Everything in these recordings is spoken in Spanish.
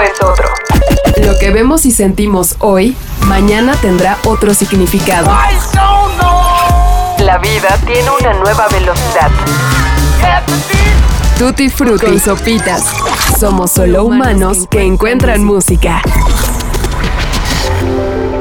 es otro. Lo que vemos y sentimos hoy, mañana tendrá otro significado. La vida tiene una nueva velocidad. Tutti Frutti y Sopitas. Somos solo humanos que encuentran música.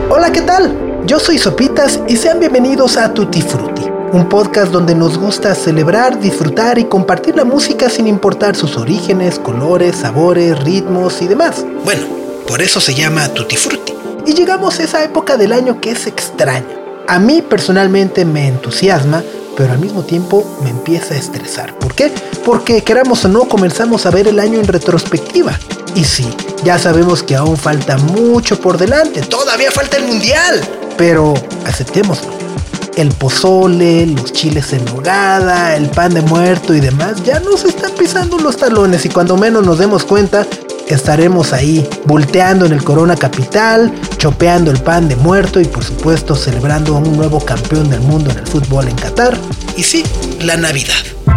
Hola, ¿qué tal? Yo soy Sopitas y sean bienvenidos a Tutti Frutti, un podcast donde nos gusta celebrar, disfrutar y compartir la música sin importar sus orígenes, colores, sabores, ritmos y demás. Bueno, por eso se llama Tutti Frutti. Y llegamos a esa época del año que es extraña. A mí personalmente me entusiasma, pero al mismo tiempo me empieza a estresar. ¿Por qué? Porque queramos o no comenzamos a ver el año en retrospectiva. Y sí, ya sabemos que aún falta mucho por delante, todavía falta el mundial, pero aceptémoslo. El pozole, los chiles en nogada, el pan de muerto y demás ya nos están pisando los talones y cuando menos nos demos cuenta estaremos ahí volteando en el Corona Capital, chopeando el pan de muerto y por supuesto celebrando a un nuevo campeón del mundo en el fútbol en Qatar. Y sí, la Navidad.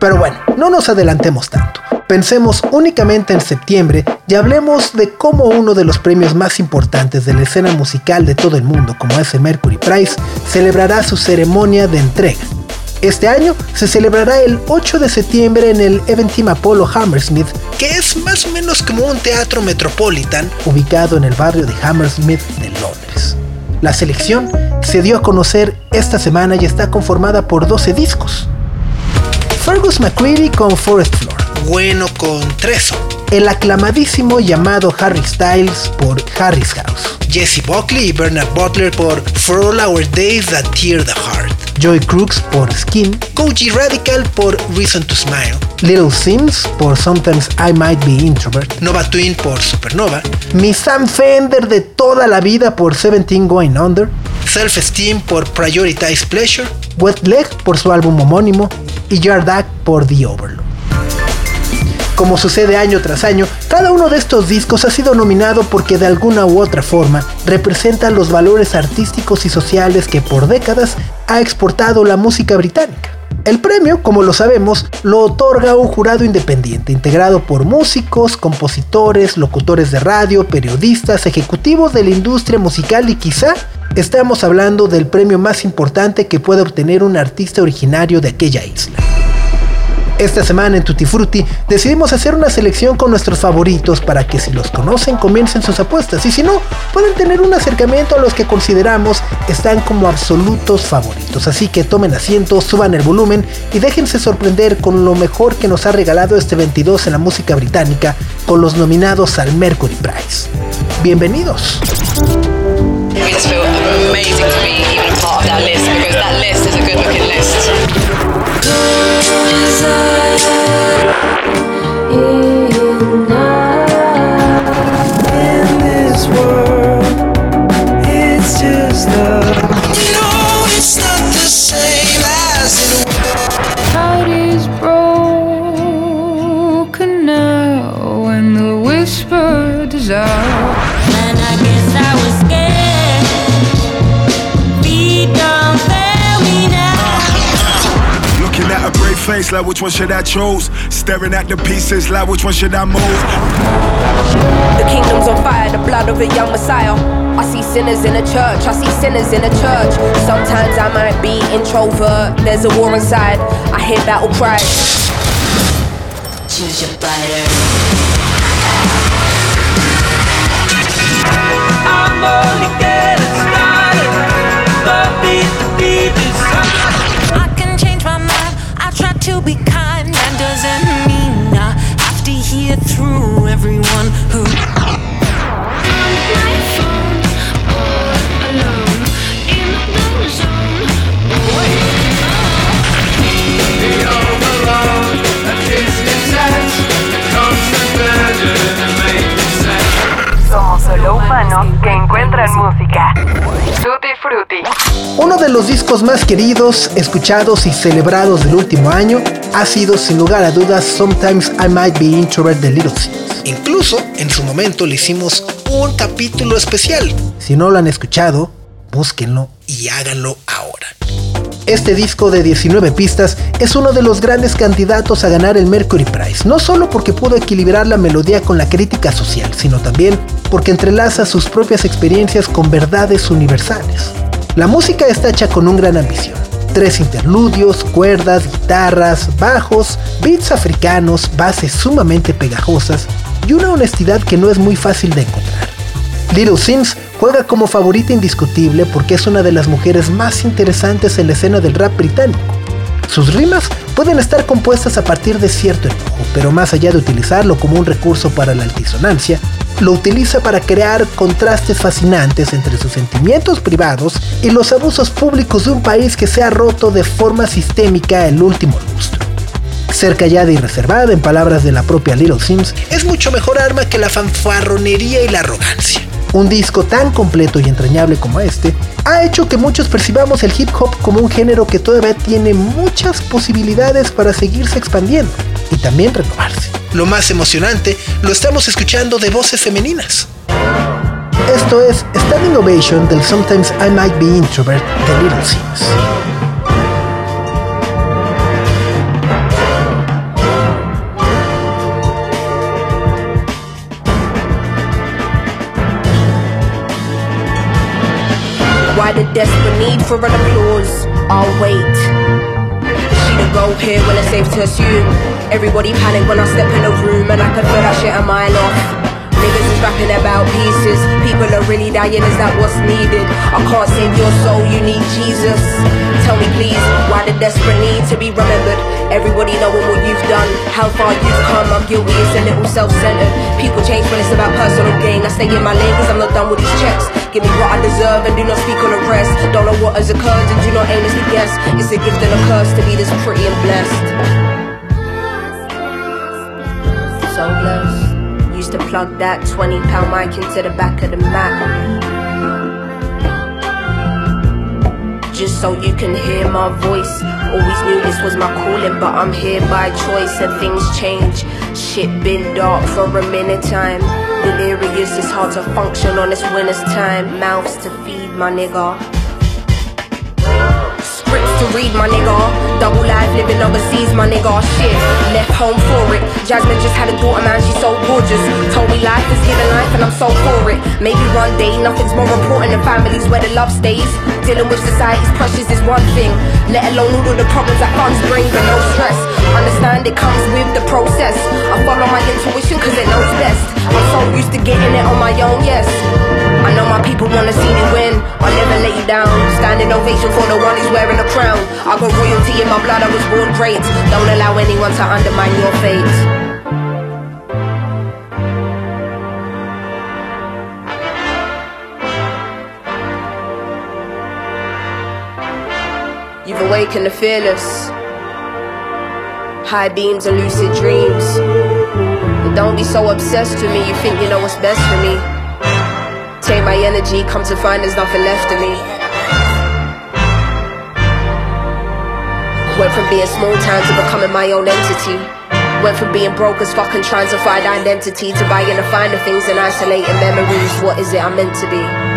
Pero bueno, no nos adelantemos tanto. Pensemos únicamente en septiembre y hablemos de cómo uno de los premios más importantes de la escena musical de todo el mundo, como es el Mercury Prize, celebrará su ceremonia de entrega. Este año se celebrará el 8 de septiembre en el Eventim Apollo Hammersmith, que es más o menos como un teatro metropolitan ubicado en el barrio de Hammersmith de Londres. La selección se dio a conocer esta semana y está conformada por 12 discos. Fergus McCready con Forest Floor. Bueno con Treso. El aclamadísimo llamado Harry Styles por Harry's House. Jesse Buckley y Bernard Butler por For All Our Days That Tear the Heart. Joy Crooks por Skin. Koji Radical por Reason to Smile. Little Sims por Sometimes I Might Be Introvert. Nova Twin por Supernova. Miss Sam Fender de toda la vida por Seventeen Going Under. Self Esteem por Prioritize Pleasure. Wet Leg por su álbum homónimo. Y Yardak por The Overload. Como sucede año tras año, cada uno de estos discos ha sido nominado porque de alguna u otra forma representan los valores artísticos y sociales que por décadas ha exportado la música británica. El premio, como lo sabemos, lo otorga un jurado independiente, integrado por músicos, compositores, locutores de radio, periodistas, ejecutivos de la industria musical y quizá estamos hablando del premio más importante que puede obtener un artista originario de aquella isla. Esta semana en Tutti Frutti decidimos hacer una selección con nuestros favoritos para que si los conocen comiencen sus apuestas y si no, pueden tener un acercamiento a los que consideramos están como absolutos favoritos. Así que tomen asiento, suban el volumen y déjense sorprender con lo mejor que nos ha regalado este 22 en la música británica con los nominados al Mercury Prize. Bienvenidos. Face like which one should I choose? Staring at the pieces like which one should I move? The kingdom's on fire, the blood of a young Messiah. I see sinners in a church, I see sinners in a church. Sometimes I might be introvert, there's a war inside. I hear battle cries. Choose your fighter. I'm only getting be kind, that doesn't mean I have to hear through everyone los discos más queridos, escuchados y celebrados del último año ha sido sin lugar a dudas Sometimes I Might Be Introvert de Little Sims. Incluso en su momento le hicimos un capítulo especial. Si no lo han escuchado, búsquenlo y háganlo ahora. Este disco de 19 pistas es uno de los grandes candidatos a ganar el Mercury Prize, no solo porque pudo equilibrar la melodía con la crítica social, sino también porque entrelaza sus propias experiencias con verdades universales. La música está hecha con un gran ambición. Tres interludios, cuerdas, guitarras, bajos, beats africanos, bases sumamente pegajosas y una honestidad que no es muy fácil de encontrar. Little Sims juega como favorita indiscutible porque es una de las mujeres más interesantes en la escena del rap británico. Sus rimas pueden estar compuestas a partir de cierto enojo, pero más allá de utilizarlo como un recurso para la altisonancia, lo utiliza para crear contrastes fascinantes entre sus sentimientos privados y los abusos públicos de un país que se ha roto de forma sistémica el último lustro. Ser callada y reservada, en palabras de la propia Little Sims, es mucho mejor arma que la fanfarronería y la arrogancia. Un disco tan completo y entrañable como este ha hecho que muchos percibamos el hip hop como un género que todavía tiene muchas posibilidades para seguirse expandiendo y también renovarse. Lo más emocionante, lo estamos escuchando de voces femeninas. Esto es Standing Ovation del Sometimes I Might Be Introvert de Little Sims. Need for an applause? I'll wait. She to go here when it's safe to assume. Everybody panic when I step in the room, and I can feel that shit a mile off. Niggas is rapping about pieces. People are really dying, is that what's needed? I can't save your soul, you need Jesus. Tell me please, why the desperate need to be remembered? Everybody knowing what you've done, how far you've come. I'm guilty, it's a little self-centered. People change when it's about personal gain. I stay in my lane cause I'm not done with these checks. Give me what I deserve and do not speak on the rest. Don't know what has occurred and do not aimlessly guess. It's a gift and a curse to be this pretty and blessed. So blessed. Used to plug that 20 pound mic into the back of the Mac. Just so you can hear my voice. Always knew this was my calling, but I'm here by choice and things change. Shit been dark for a minute time. Delirious, it's hard to function on this winter's time. Mouths to feed, my nigga. Read, my nigga. Double life living overseas, my nigga. Shit, left home for it. Jasmine just had a daughter, man, she's so gorgeous. Told me life is given life, and I'm so for it. Maybe one day nothing's more important than families where the love stays. Dealing with society's pressures is one thing, let alone all of the problems that funds bring, but no stress. Understand it comes with the process. I follow my intuition cause it knows best. I'm so used to getting it on my own, yes. I know my people wanna see me win. I'll never let you down. Standing ovation for the one who's wearing a crown. I got royalty in my blood, I was born great. Don't allow anyone to undermine your fate. You've awakened the fearless. High beams and lucid dreams. But don't be so obsessed with me, you think you know what's best for me. My energy, come to find there's nothing left of me. Went from being small town to becoming my own entity. Went from being broke as fuck and trying to find identity to buying the finer things and isolating memories. What is it I'm meant to be?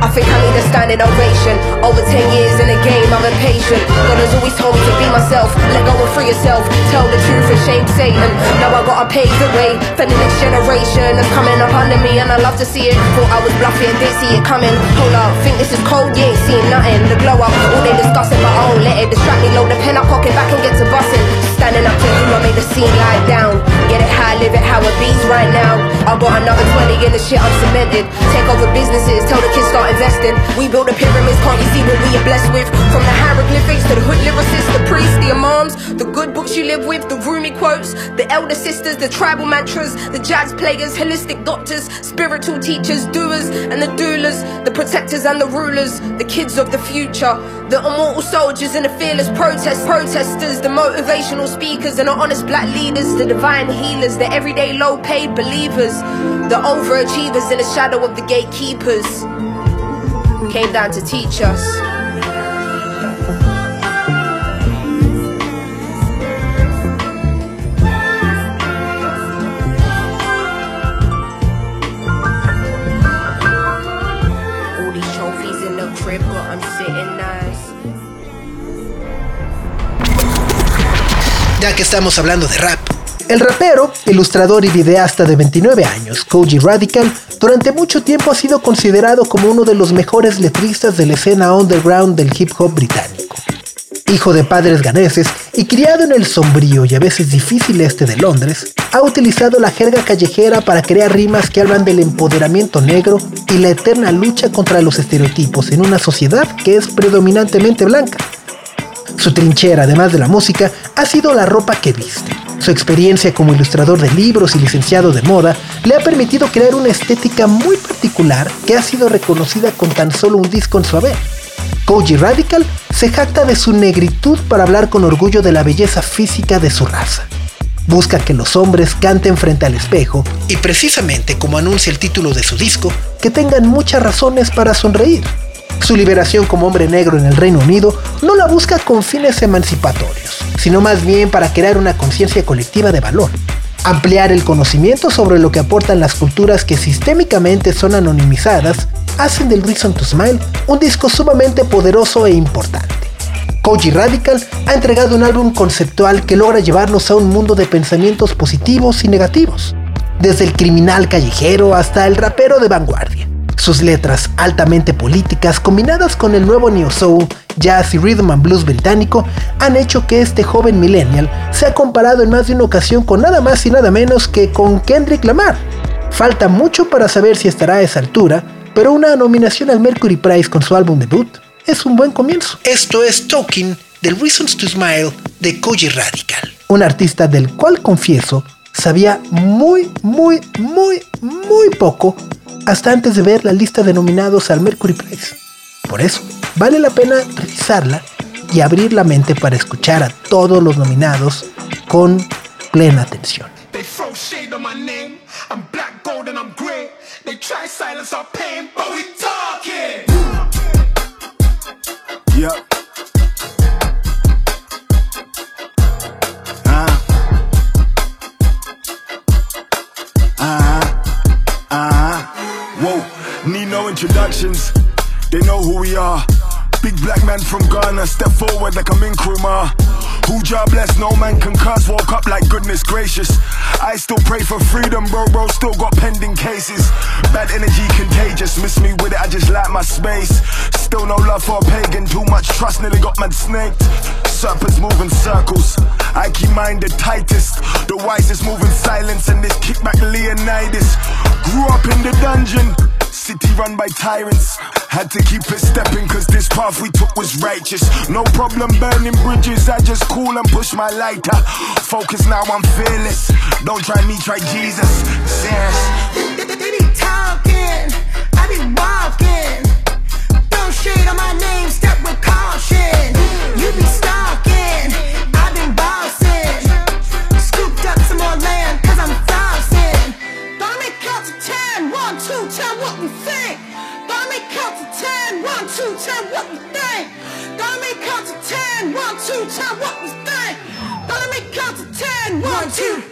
I think I need a standing ovation. Over 10 years in the game, I'm impatient. God has always told me to be myself. Let go and free yourself. Tell the truth and shame Satan. Now I gotta pave the way for the next generation that's coming up under me, and I love to see it. Thought I was bluffing, didn't see it coming. Hold up, think this is cold, you ain't seeing nothing. The glow up, all they discussing, but I won't let it distract me. Load the pen up, pocket back and get to busting. Standing up to you, I make the scene lie down. Get it high, live it how it beats right now. I got another 20 in the shit I'm cemented. Take over businesses, tell the kids start investing. We build the pyramids, can't you see what we are blessed with? From the hieroglyphics to the hood lyricists, the priests, the imams, the good books you live with, the roomy quotes, the elder sisters, the tribal mantras, the jazz players, holistic doctors, spiritual teachers, doers and the doulas, the protectors and the rulers, the kids of the future, the immortal soldiers and the fearless protest protesters, the motivational speakers and the honest black leaders, the divine healers, the everyday low paid believers, the overachievers in the shadow of the gatekeepers came down to teach us. All these trophies in the crib, I'm sitting nice. Ya que estamos hablando de rap, El rapero, ilustrador y videasta de 29 años, Koji Radical, durante mucho tiempo ha sido considerado como uno de los mejores letristas de la escena underground del hip hop británico. Hijo de padres ganeses y criado en el sombrío y a veces difícil este de Londres, ha utilizado la jerga callejera para crear rimas que hablan del empoderamiento negro y la eterna lucha contra los estereotipos en una sociedad que es predominantemente blanca. Su trinchera, además de la música, ha sido la ropa que viste. Su experiencia como ilustrador de libros y licenciado de moda le ha permitido crear una estética muy particular que ha sido reconocida con tan solo un disco en su haber. Koji Radical se jacta de su negritud para hablar con orgullo de la belleza física de su raza. Busca que los hombres canten frente al espejo y precisamente como anuncia el título de su disco, que tengan muchas razones para sonreír. Su liberación como hombre negro en el Reino Unido no la busca con fines emancipatorios, sino más bien para crear una conciencia colectiva de valor, ampliar el conocimiento sobre lo que aportan las culturas que sistémicamente son anonimizadas, hacen del Reason to Smile un disco sumamente poderoso e importante. Koji Radical ha entregado un álbum conceptual que logra llevarnos a un mundo de pensamientos positivos y negativos, desde el criminal callejero hasta el rapero de vanguardia. Sus letras altamente políticas combinadas con el nuevo neo soul, jazz y rhythm and blues británico han hecho que este joven millennial sea comparado en más de una ocasión con nada más y nada menos que con Kendrick Lamar. Falta mucho para saber si estará a esa altura, pero una nominación al Mercury Prize con su álbum debut es un buen comienzo. Esto es Talking del Reasons to Smile de Koji Radical, un artista del cual confieso sabía muy, muy, muy, muy poco hasta antes de ver la lista de nominados al Mercury Prize. Por eso, vale la pena revisarla y abrir la mente para escuchar a todos los nominados con plena atención. Introductions. They know who we are. Big black man from Ghana, step forward like I'm in Nkrumah. Who job bless, no man can curse, woke up like goodness gracious. I still pray for freedom, bro, bro, still got pending cases. Bad energy contagious, miss me with it, I just like my space. Still no love for a pagan, too much trust, nearly got man snaked. Serpents moving circles, I keep mine the tightest. The wisest moving silence, and this kickback Leonidas. Grew up in the dungeon. City run by tyrants. Had to keep it stepping, cause this path we took was righteous. No problem burning bridges, I just cool and push my lighter. Focus now, I'm fearless. Don't try me, try Jesus. Serious. They be talking, I be walking. Don't shade on my name, step with caution. You be stalking,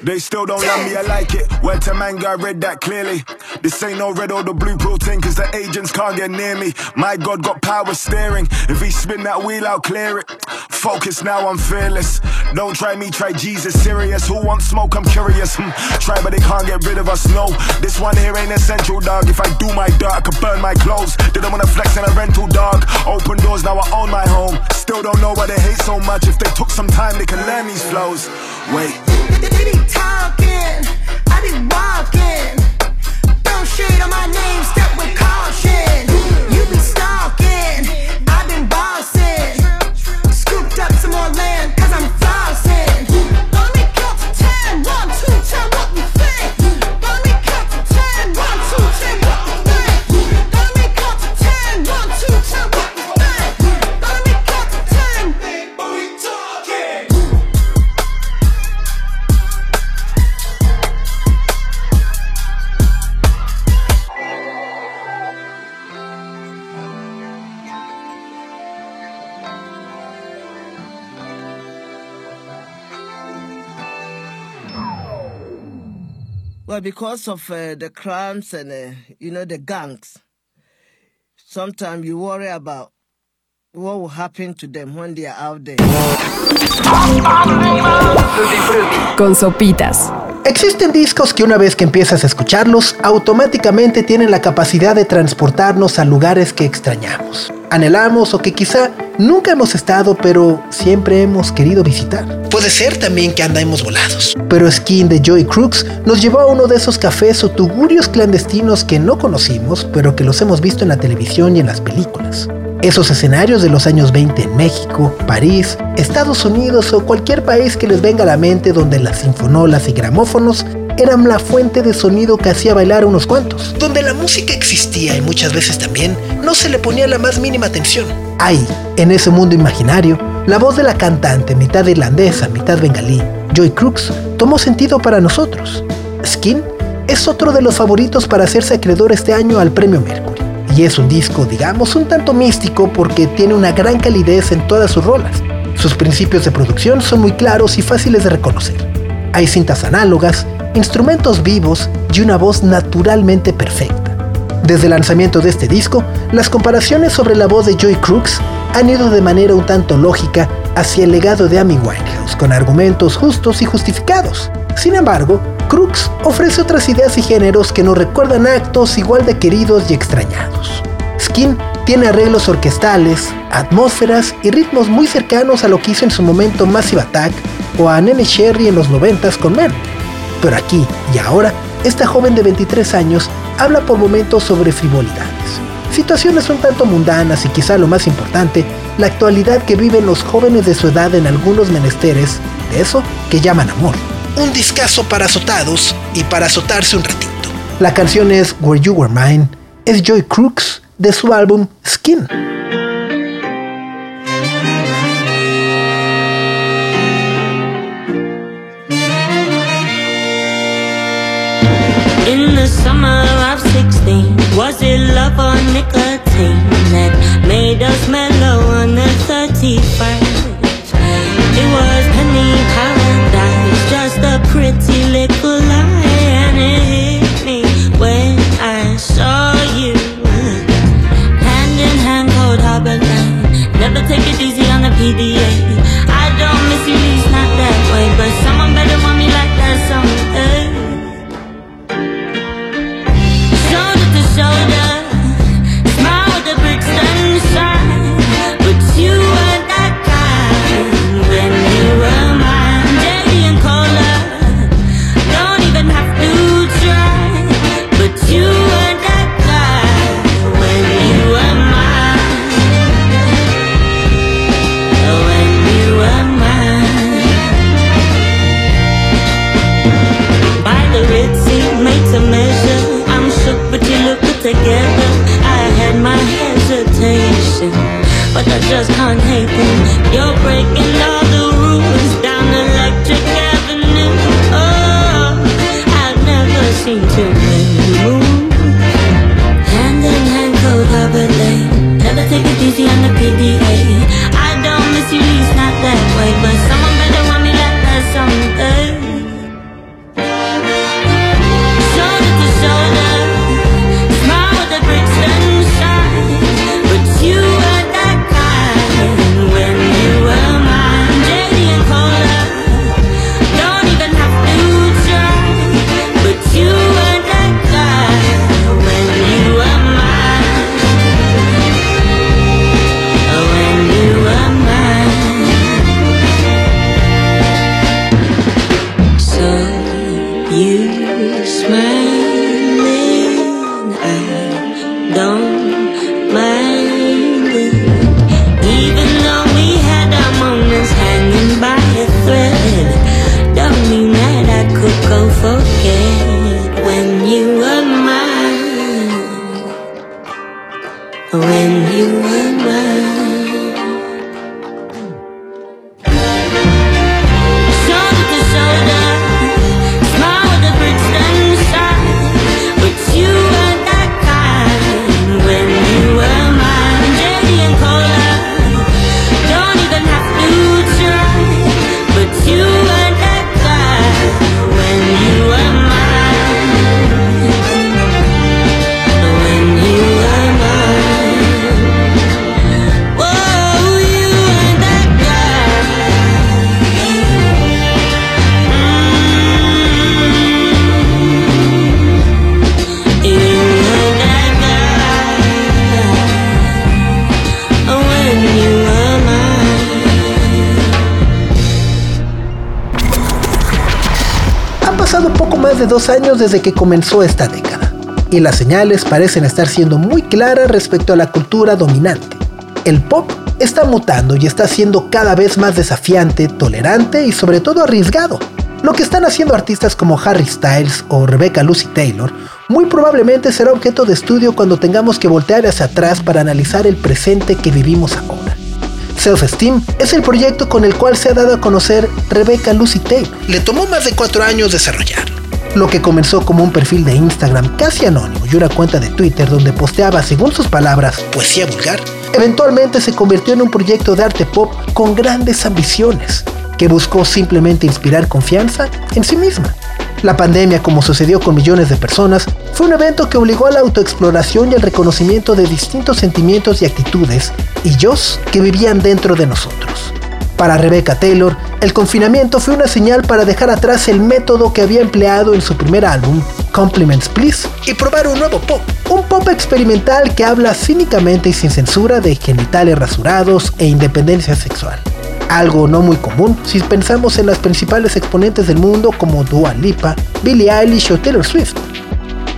They still don't love me, I like it. Word to man, I read that clearly. This ain't no red or the blue thing, cause the agents can't get near me. My God got power steering. If he spin that wheel, I'll clear it. Focus now, I'm fearless. Don't try me, try Jesus, serious. Who wants smoke? I'm curious. Hmm. Try, but they can't get rid of us, no. This one here ain't essential, dog. If I do my dirt, I could burn my clothes. Didn't wanna flex in a rental, dog. Open doors, now I own my home. Still don't know why they hate so much. If they took some time, they can learn these flows. Wait. They be talking, I be walking. Don't shade on my name, step with caution. Well, because of uh, the crimes and, uh, you know, the gangs, sometimes you worry about what will happen to them when they are out there. Con sopitas. Existen discos que una vez que empiezas a escucharlos, automáticamente tienen la capacidad de transportarnos a lugares que extrañamos, anhelamos o que quizá nunca hemos estado pero siempre hemos querido visitar. Puede ser también que andamos volados. Pero Skin de Joy Crooks nos llevó a uno de esos cafés o tugurios clandestinos que no conocimos, pero que los hemos visto en la televisión y en las películas. Esos escenarios de los años 20 en México, París, Estados Unidos o cualquier país que les venga a la mente donde las sinfonolas y gramófonos eran la fuente de sonido que hacía bailar a unos cuantos. Donde la música existía y muchas veces también no se le ponía la más mínima atención. Ahí, en ese mundo imaginario, la voz de la cantante, mitad irlandesa, mitad bengalí, Joy Crooks, tomó sentido para nosotros. Skin es otro de los favoritos para hacerse acreedor este año al premio Mercury. Y es un disco, digamos, un tanto místico porque tiene una gran calidez en todas sus rolas. Sus principios de producción son muy claros y fáciles de reconocer. Hay cintas análogas, instrumentos vivos y una voz naturalmente perfecta. Desde el lanzamiento de este disco, las comparaciones sobre la voz de Joy Crooks han ido de manera un tanto lógica hacia el legado de Amy Winehouse, con argumentos justos y justificados. Sin embargo, Crooks ofrece otras ideas y géneros que nos recuerdan actos igual de queridos y extrañados. Skin tiene arreglos orquestales, atmósferas y ritmos muy cercanos a lo que hizo en su momento Massive Attack o a Nene Sherry en los 90 con Men. Pero aquí y ahora, esta joven de 23 años habla por momentos sobre frivolidades, situaciones un tanto mundanas y quizá lo más importante, la actualidad que viven los jóvenes de su edad en algunos menesteres de eso que llaman amor. Un discazo para azotados y para azotarse un ratito. La canción es Where You Were Mine, es Joy Crooks de su álbum Skin. In the summer of 16, was it love or nicotine that made us mellow on the 31st? Pretty años desde que comenzó esta década, y las señales parecen estar siendo muy claras respecto a la cultura dominante. El pop está mutando y está siendo cada vez más desafiante, tolerante y sobre todo arriesgado. Lo que están haciendo artistas como Harry Styles o Rebecca Lucy Taylor muy probablemente será objeto de estudio cuando tengamos que voltear hacia atrás para analizar el presente que vivimos ahora. Self Esteem es el proyecto con el cual se ha dado a conocer Rebecca Lucy Taylor. Le tomó más de cuatro años desarrollar lo que comenzó como un perfil de Instagram casi anónimo y una cuenta de Twitter donde posteaba, según sus palabras, poesía vulgar, eventualmente se convirtió en un proyecto de arte pop con grandes ambiciones, que buscó simplemente inspirar confianza en sí misma. La pandemia, como sucedió con millones de personas, fue un evento que obligó a la autoexploración y al reconocimiento de distintos sentimientos y actitudes y yo que vivían dentro de nosotros. Para Rebecca Taylor, el confinamiento fue una señal para dejar atrás el método que había empleado en su primer álbum, Compliments Please, y probar un nuevo pop. Un pop experimental que habla cínicamente y sin censura de genitales rasurados e independencia sexual algo no muy común si pensamos en las principales exponentes del mundo como Dua Lipa, Billie Eilish o Taylor Swift.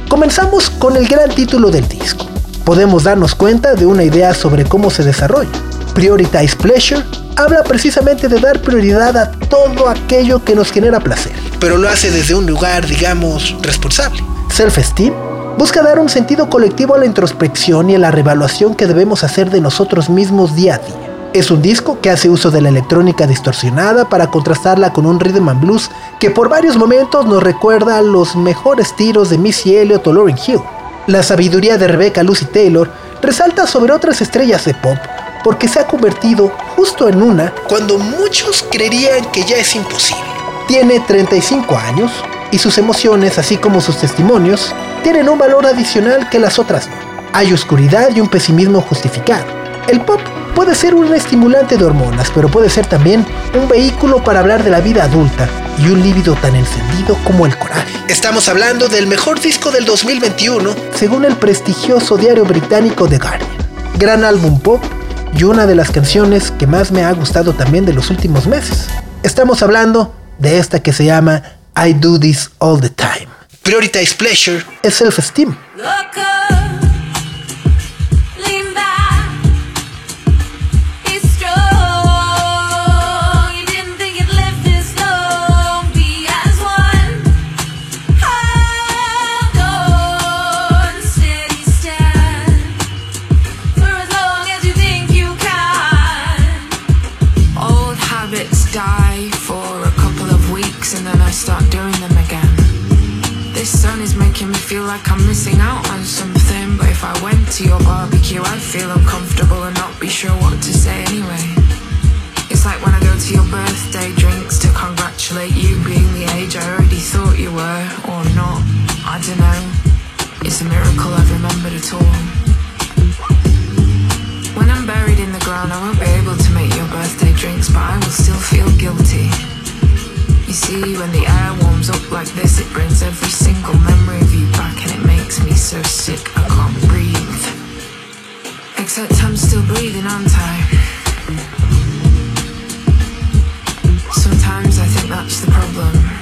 Comenzamos con el gran título del disco. Podemos darnos cuenta de una idea sobre cómo se desarrolla. Prioritize Pleasure habla precisamente de dar prioridad a todo aquello que nos genera placer, pero lo hace desde un lugar, digamos, responsable. Self-Esteem busca dar un sentido colectivo a la introspección y a la revaluación que debemos hacer de nosotros mismos día a día. Es un disco que hace uso de la electrónica distorsionada para contrastarla con un rhythm and blues que por varios momentos nos recuerda a los mejores tiros de Missy Elliott o Lauryn Hill. La sabiduría de Rebecca Lucy Taylor resalta sobre otras estrellas de pop porque se ha convertido justo en una cuando muchos creerían que ya es imposible. Tiene 35 años y sus emociones, así como sus testimonios, tienen un valor adicional que las otras no. Hay oscuridad y un pesimismo justificado. El pop puede ser un estimulante de hormonas, pero puede ser también un vehículo para hablar de la vida adulta y un líbido tan encendido como el coraje. Estamos hablando del mejor disco del 2021, según el prestigioso diario británico The Guardian. Gran álbum pop y una de las canciones que más me ha gustado también de los últimos meses. Estamos hablando de esta que se llama I Do This All the Time. Prioritize Pleasure es self-esteem. To your barbecue I'd feel uncomfortable and not be sure what to say anyway. It's like when I go to your birthday drinks to congratulate you Being the age I already thought you were, or not. I don't know. It's a miracle I've remembered at all. When I'm buried in the ground I won't be able to make your birthday drinks But I will still feel guilty. You see, when the air warms up like this, it brings every single memory of you back and it makes me so sick. I can't breathe. Except I'm still breathing, aren't I? Sometimes I think that's the problem.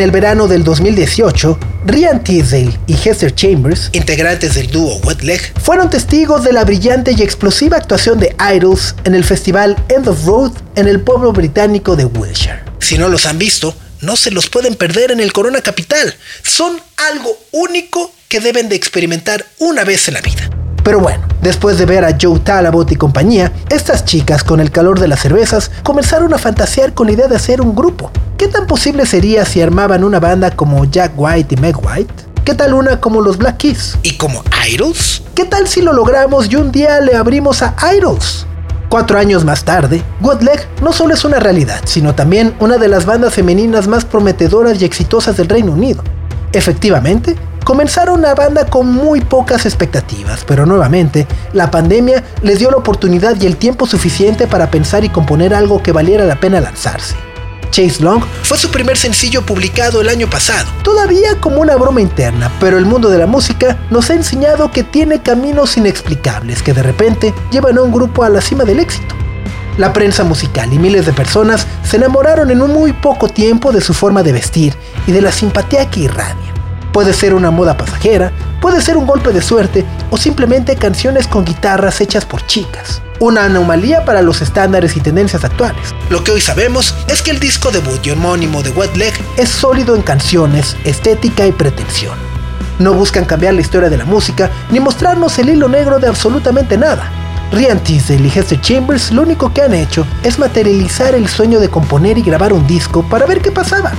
En el verano del 2018, Ryan Teasdale y Hester Chambers, integrantes del dúo Wet Leg, fueron testigos de la brillante y explosiva actuación de Idols en el festival End of Road en el pueblo británico de Wiltshire. Si no los han visto, no se los pueden perder en el Corona Capital. Son algo único que deben de experimentar una vez en la vida. Pero bueno, después de ver a Joe Talabot y compañía, estas chicas con el calor de las cervezas comenzaron a fantasear con la idea de hacer un grupo. ¿Qué tan posible sería si armaban una banda como Jack White y Meg White? ¿Qué tal una como los Black Keys? ¿Y como Idols? ¿Qué tal si lo logramos y un día le abrimos a Idols? Cuatro años más tarde, Good Leg no solo es una realidad, sino también una de las bandas femeninas más prometedoras y exitosas del Reino Unido. Efectivamente, comenzaron una banda con muy pocas expectativas, pero nuevamente, la pandemia les dio la oportunidad y el tiempo suficiente para pensar y componer algo que valiera la pena lanzarse. Chase Long fue su primer sencillo publicado el año pasado, todavía como una broma interna, pero el mundo de la música nos ha enseñado que tiene caminos inexplicables que de repente llevan a un grupo a la cima del éxito. La prensa musical y miles de personas se enamoraron en un muy poco tiempo de su forma de vestir y de la simpatía que irradia. Puede ser una moda pasajera, puede ser un golpe de suerte o simplemente canciones con guitarras hechas por chicas. Una anomalía para los estándares y tendencias actuales. Lo que hoy sabemos es que el disco debut y homónimo de Wet Leg es sólido en canciones, estética y pretensión. No buscan cambiar la historia de la música ni mostrarnos el hilo negro de absolutamente nada. Ryan Teasdale y Hester Chambers lo único que han hecho es materializar el sueño de componer y grabar un disco para ver qué pasaba.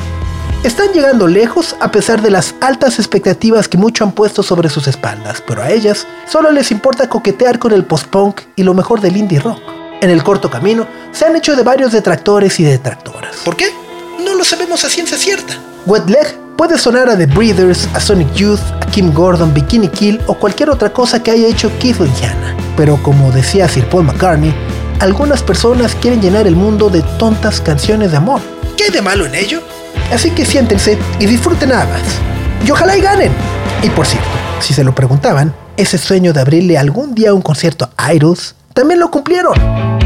Están llegando lejos a pesar de las altas expectativas que mucho han puesto sobre sus espaldas, pero a ellas solo les importa coquetear con el post-punk y lo mejor del indie rock. En el corto camino se han hecho de varios detractores y detractoras. ¿Por qué? No lo sabemos a ciencia cierta. Wet Leg puede sonar a The Breeders, a Sonic Youth, a Kim Gordon, Bikini Kill o cualquier otra cosa que haya hecho Keith Indiana. Pero como decía Sir Paul McCartney, algunas personas quieren llenar el mundo de tontas canciones de amor. ¿Qué hay de malo en ello? Así que siéntense y disfruten ambas. Y ojalá y ganen. Y por cierto, si se lo preguntaban, ese sueño de abrirle algún día un concierto a Idols, también lo cumplieron.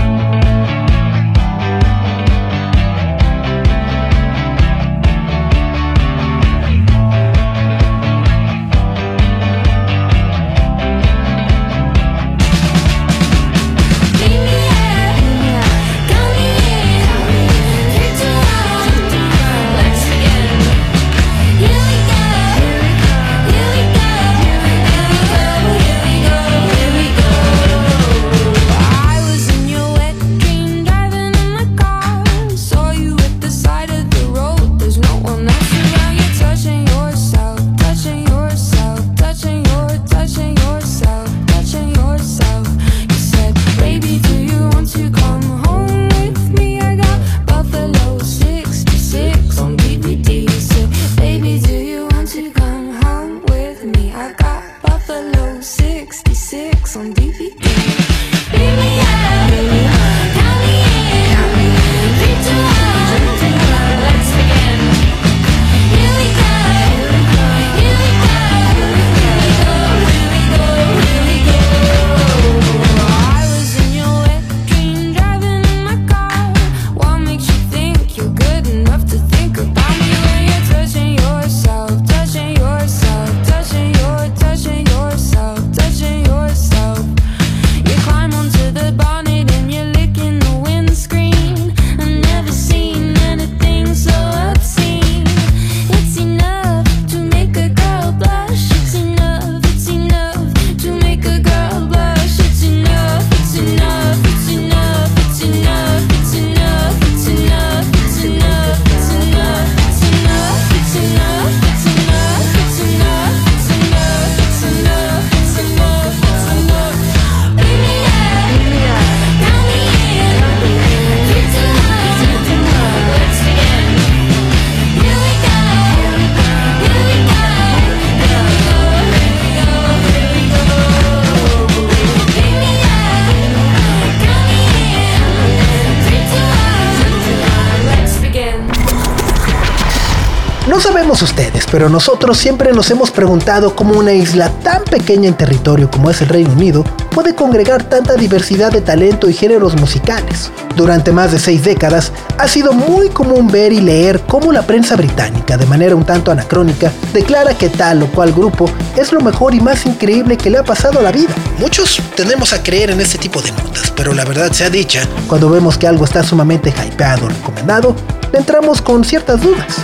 Sabemos ustedes, pero nosotros siempre nos hemos preguntado cómo una isla tan pequeña en territorio como es el Reino Unido puede congregar tanta diversidad de talento y géneros musicales. Durante más de seis décadas ha sido muy común ver y leer cómo la prensa británica, de manera un tanto anacrónica, declara que tal o cual grupo es lo mejor y más increíble que le ha pasado a la vida. Muchos tendemos a creer en este tipo de notas, pero la verdad sea dicha, cuando vemos que algo está sumamente hypeado o recomendado, le entramos con ciertas dudas.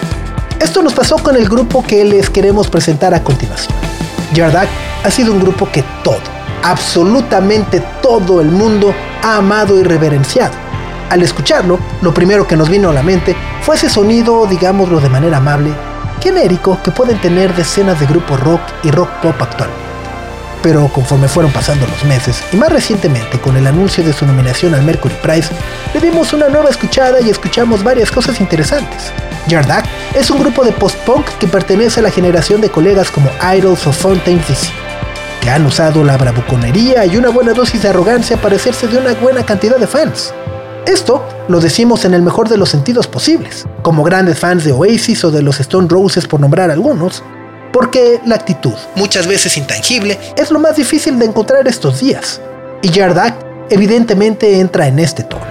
Esto nos pasó con el grupo que les queremos presentar a continuación. Yardak ha sido un grupo que todo, absolutamente todo el mundo ha amado y reverenciado. Al escucharlo, lo primero que nos vino a la mente fue ese sonido, digámoslo de manera amable, genérico que pueden tener decenas de grupos rock y rock pop actualmente. Pero conforme fueron pasando los meses, y más recientemente con el anuncio de su nominación al Mercury Prize, le dimos una nueva escuchada y escuchamos varias cosas interesantes. Yardak es un grupo de post-punk que pertenece a la generación de colegas como Idols o Fontaine DC, que han usado la bravuconería y una buena dosis de arrogancia para hacerse de una buena cantidad de fans. Esto lo decimos en el mejor de los sentidos posibles, como grandes fans de Oasis o de los Stone Roses por nombrar algunos, porque la actitud, muchas veces intangible, es lo más difícil de encontrar estos días. Y Yardak evidentemente entra en este tono.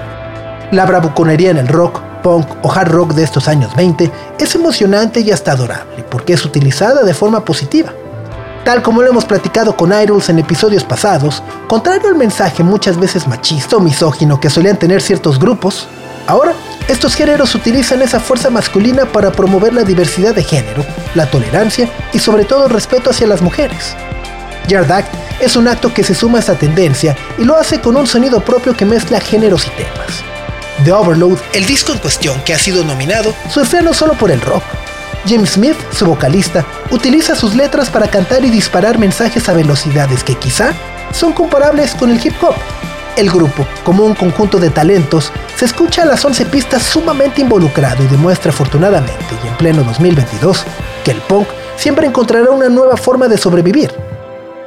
La bravuconería en el rock, punk o hard rock de estos años 20 es emocionante y hasta adorable porque es utilizada de forma positiva. Tal como lo hemos platicado con Idols en episodios pasados, contrario al mensaje muchas veces machista o misógino que solían tener ciertos grupos, ahora estos géneros utilizan esa fuerza masculina para promover la diversidad de género, la tolerancia y sobre todo el respeto hacia las mujeres. Yardak es un acto que se suma a esa tendencia y lo hace con un sonido propio que mezcla géneros y temas. The Overload, el disco en cuestión que ha sido nominado, surfea no solo por el rock. James Smith, su vocalista, utiliza sus letras para cantar y disparar mensajes a velocidades que quizá son comparables con el hip hop. El grupo, como un conjunto de talentos, se escucha a las 11 pistas sumamente involucrado y demuestra afortunadamente y en pleno 2022 que el punk siempre encontrará una nueva forma de sobrevivir.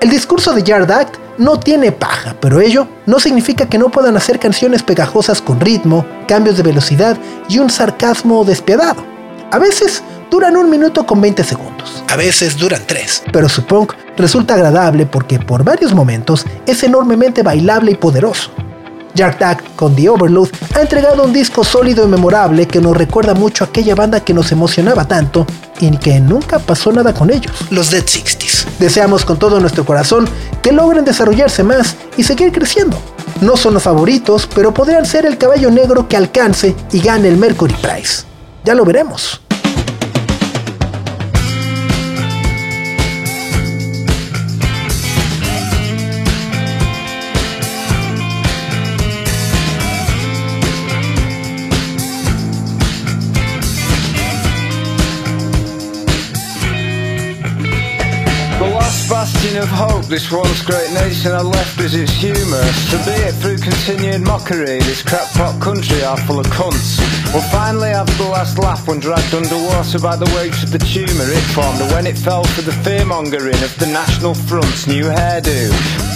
El discurso de Yard Act no tiene paja, pero ello no significa que no puedan hacer canciones pegajosas con ritmo, cambios de velocidad y un sarcasmo despiadado. A veces duran un minuto con 20 segundos, a veces duran 3, pero su punk resulta agradable porque por varios momentos es enormemente bailable y poderoso. Jack Tack con The Overload ha entregado un disco sólido y memorable que nos recuerda mucho a aquella banda que nos emocionaba tanto y que nunca pasó nada con ellos, los Dead Sixties. Deseamos con todo nuestro corazón que logren desarrollarse más y seguir creciendo. No son los favoritos, pero podrían ser el caballo negro que alcance y gane el Mercury Prize. Ya lo veremos. Of hope this once great nation had left us its humour. So be it through continued mockery, this crackpot country are full of cunts. We'll finally have the last laugh when dragged underwater by the waves of the tumour it formed, and when it fell for the fearmongering of the National Front's new hairdo.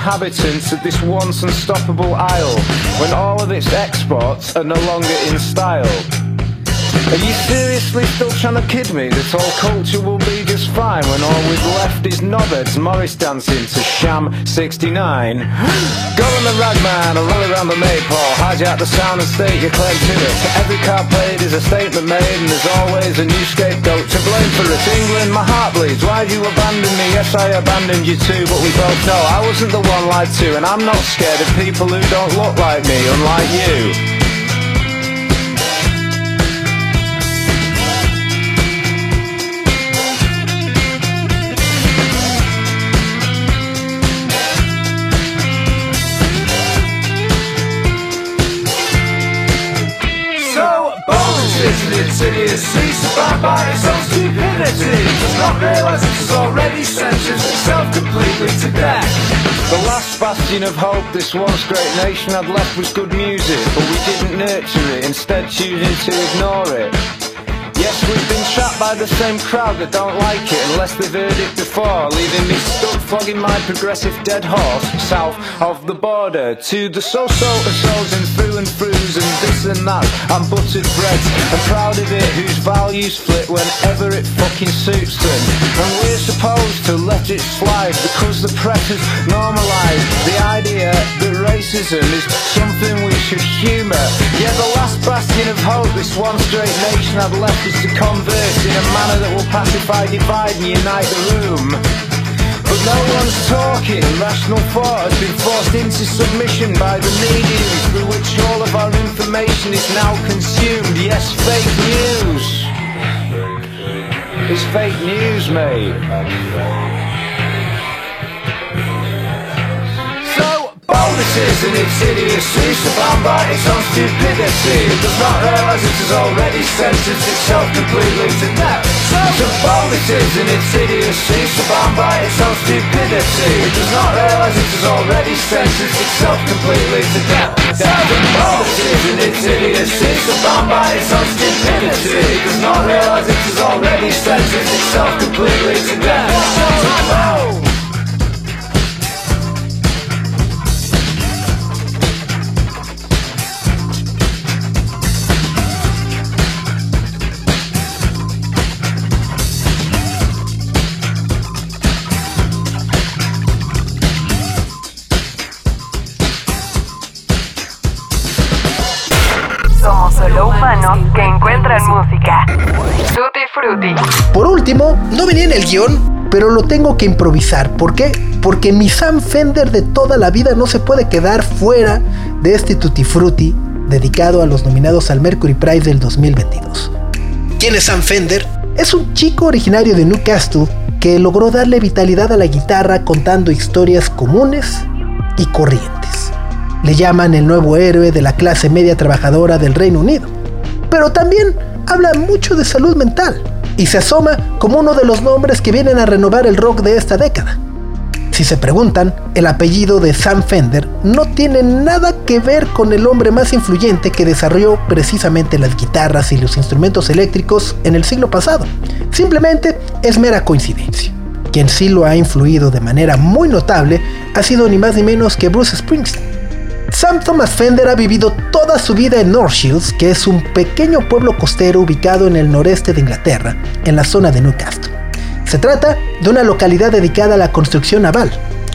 Inhabitants of this once unstoppable isle when all of its exports are no longer in style? Are you seriously still trying to kid me that all culture will be just fine when all we've left is knobheads Morris dancing to Sham 69? Go on the ragman or roll around the maypole, hijack the sound and state your claim to it. Every card played is a statement made and there's always a new scapegoat to blame for it. England, my heart bleeds. Why'd you abandon me? Yes, I abandoned you too, but we both know I wasn't the one lied to and I'm not scared of people who don't look like me, unlike you. Its idiocy by its own stupidity Does not realise it has already sentenced itself completely to death. The last bastion of hope this once great nation had left was good music But we didn't nurture it, instead choosing to ignore it we've been trapped by the same crowd that don't like it unless they've heard it before, leaving me stuck flogging my progressive dead horse south of the border to the so-so and through and throughs and this and that and buttered breads. I'm proud of it whose values flip whenever it fucking suits them. And we're supposed to let it slide because the press has normalised the idea that racism is something we should humour. Yeah, the last bastion of hope this one straight nation had left is to converse in a manner that will pacify, divide and unite the room. But no one's talking, rational thought has been forced into submission by the medium through which all of our information is now consumed. Yes, fake news. It's fake news, mate. Bonuses and its idiocy surrounded by its own stupidity. It does not realise it has already sentenced itself completely to death. So bonuses and its idiocy surrounded by its own stupidity. It does not realise it has already sentenced itself completely to death. So bonuses and its idiocy surrounded by its own stupidity. It does not realise it has already sentenced itself completely to death. So, el guion, pero lo tengo que improvisar. ¿Por qué? Porque mi Sam Fender de toda la vida no se puede quedar fuera de este Tutti Frutti dedicado a los nominados al Mercury Prize del 2022. ¿Quién es Sam Fender? Es un chico originario de Newcastle que logró darle vitalidad a la guitarra contando historias comunes y corrientes. Le llaman el nuevo héroe de la clase media trabajadora del Reino Unido. Pero también habla mucho de salud mental y se asoma como uno de los nombres que vienen a renovar el rock de esta década. Si se preguntan, el apellido de Sam Fender no tiene nada que ver con el hombre más influyente que desarrolló precisamente las guitarras y los instrumentos eléctricos en el siglo pasado. Simplemente es mera coincidencia. Quien sí lo ha influido de manera muy notable ha sido ni más ni menos que Bruce Springsteen. Sam Thomas Fender ha vivido toda su vida en North Shields, que es un pequeño pueblo costero ubicado en el noreste de Inglaterra, en la zona de Newcastle. Se trata de una localidad dedicada a la construcción naval,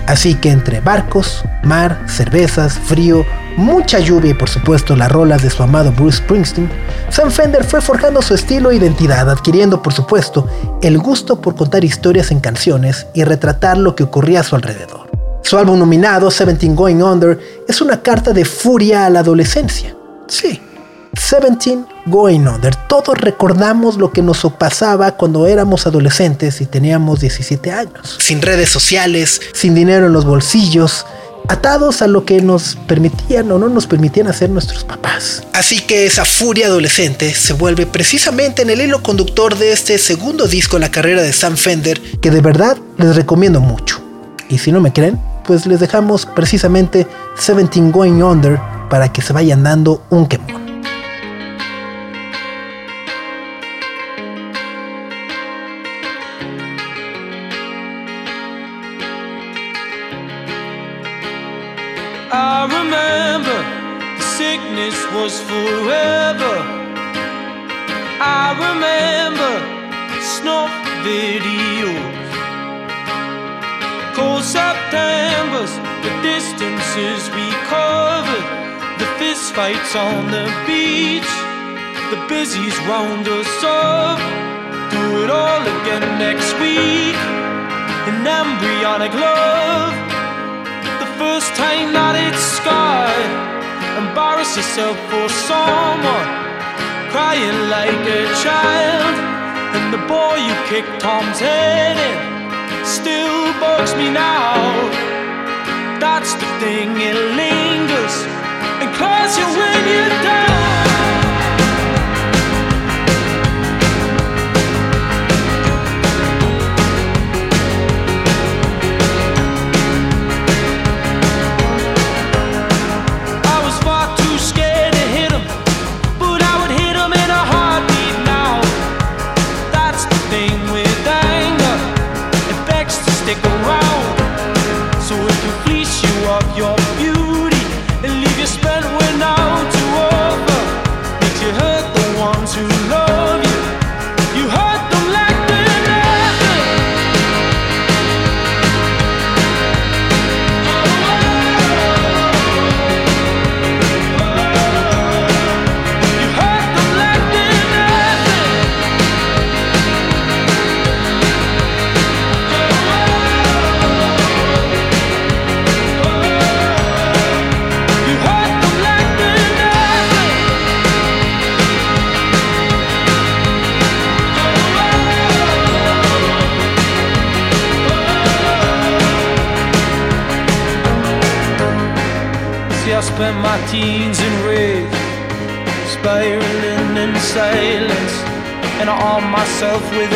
así que entre barcos, mar, cervezas, frío, mucha lluvia y por supuesto las rolas de su amado Bruce Springsteen, Sam Fender fue forjando su estilo e identidad, adquiriendo por supuesto el gusto por contar historias en canciones y retratar lo que ocurría a su alrededor. Su álbum nominado, Seventeen Going Under, es una carta de furia a la adolescencia. Sí, Seventeen Going Under. Todos recordamos lo que nos pasaba cuando éramos adolescentes y teníamos 17 años. Sin redes sociales, sin dinero en los bolsillos, atados a lo que nos permitían o no nos permitían hacer nuestros papás. Así que esa furia adolescente se vuelve precisamente en el hilo conductor de este segundo disco en la carrera de Sam Fender, que de verdad les recomiendo mucho. Y si no me creen, pues les dejamos precisamente 17 Going Under para que se vayan dando un quemón. I remember sickness was forever. I remember snuff videos. cold Septembers, the distances we covered, the fist fights on the beach, the busies round us up. Do it all again next week in embryonic love. The first time that it's scarred, embarrass yourself for someone, crying like a child. And the boy you kicked Tom's head in still bugs me now. That's the thing, it lingers and cuts you when you're down. yourself with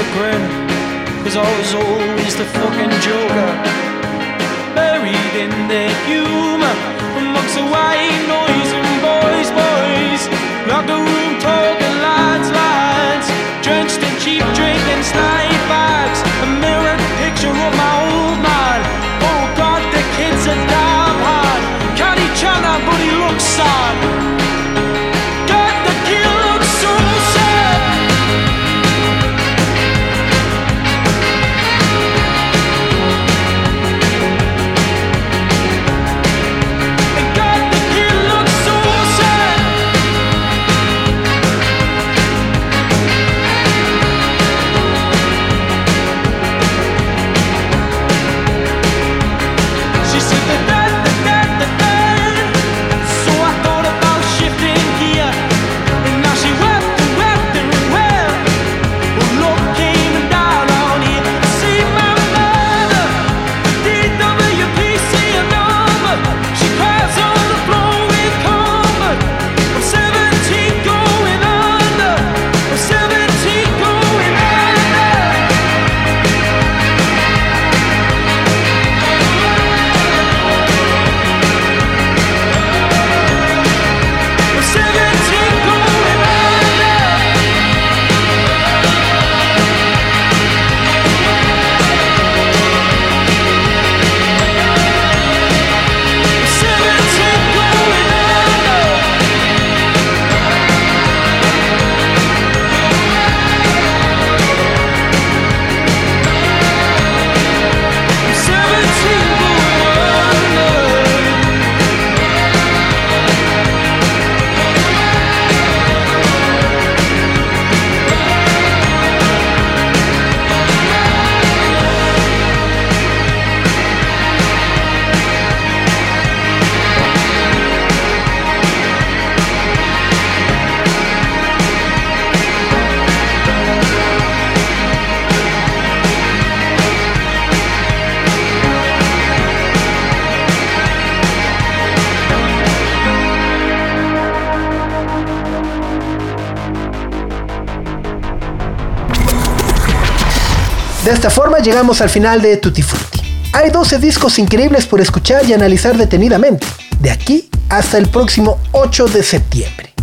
esta forma llegamos al final de Tutti Frutti. Hay 12 discos increíbles por escuchar y analizar detenidamente, de aquí hasta el próximo 8 de septiembre.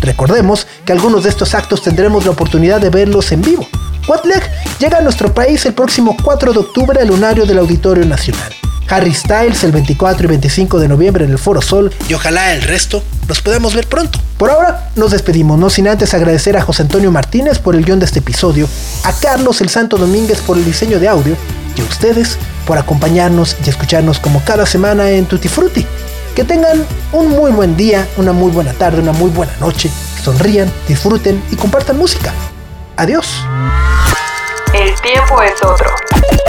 Recordemos que algunos de estos actos tendremos la oportunidad de verlos en vivo. Wetleg llega a nuestro país el próximo 4 de octubre al lunario del Auditorio Nacional. Harry Styles el 24 y 25 de noviembre en el Foro Sol y ojalá el resto nos podamos ver pronto. Por ahora nos despedimos, no sin antes agradecer a José Antonio Martínez por el guion de este episodio, a Carlos el Santo Domínguez por el diseño de audio y a ustedes por acompañarnos y escucharnos como cada semana en Tutti Frutti. Que tengan un muy buen día, una muy buena tarde, una muy buena noche, sonrían, disfruten y compartan música. Adiós. El tiempo es otro.